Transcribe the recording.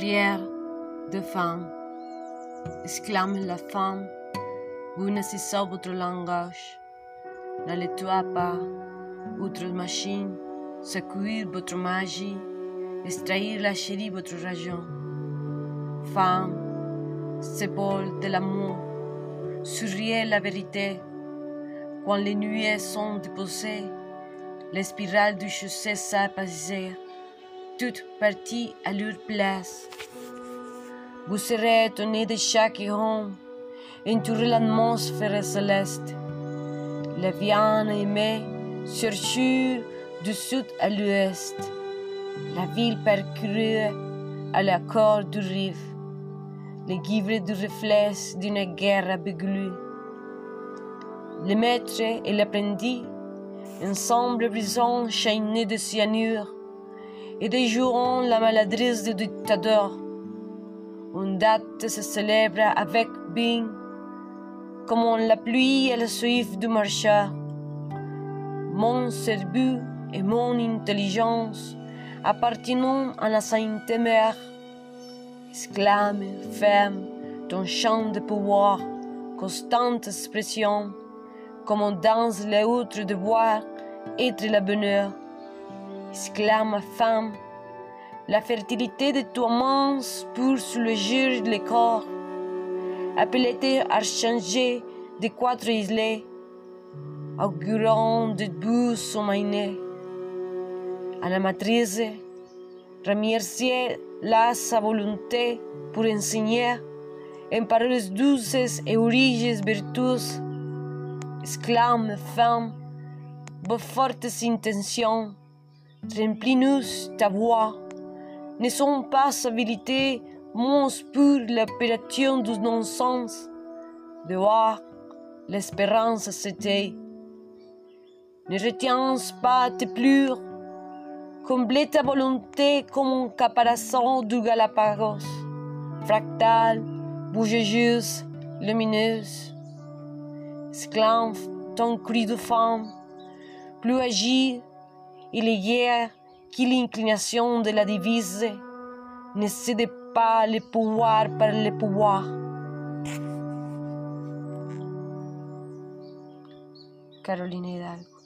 prière de femme, exclame la femme, vous ne cessez votre langage. N'allez-toi pas, outre machine, secourir votre magie, extraire la chérie votre raison. Femme, symbole de l'amour, souriez la vérité. Quand les nuées sont déposées, les spirales du chaussée s'apaisèrent, toutes parties à leur place. Vous serez étonné de chaque iron, entouré l'atmosphère céleste. Les viandes aimées cherchent du sud à l'ouest. La ville parcourue à la corde du rive, les guivres du reflet d'une guerre abeglue. Le maître et l'apprenti, ensemble brisant chaînés de cyanure, et déjouant la maladresse du dictateur. Une date se célèbre avec Bing, comme la pluie et le suif du marcheur. Mon cerveau et mon intelligence appartenant à la sainte mère. Exclame, ferme, ton chant de pouvoir, constante expression, comme on danse les autres de être le bonheur. Exclame, femme, la fertilité de toi mince pour soulager le corps. Appelez-te archangé de quatre islets, augurant de beaux sommeil à la matrice, remercier la sa volonté pour enseigner en paroles douces et origes vertueuses. Exclame, femme, vos fortes intentions, remplis-nous ta voix. Ne sont pas habilités mons pour l'opération du non-sens. De voir l'espérance c'était. Ne retiens pas tes pleurs Comblez ta volonté comme un caparazon du Galapagos, fractal, bougeuse, lumineuse. Exclame ton cri de femme, plus agile et légère que l'inclination de la divise, ne cède pas le pouvoir par le pouvoir. Carolina Hidalgo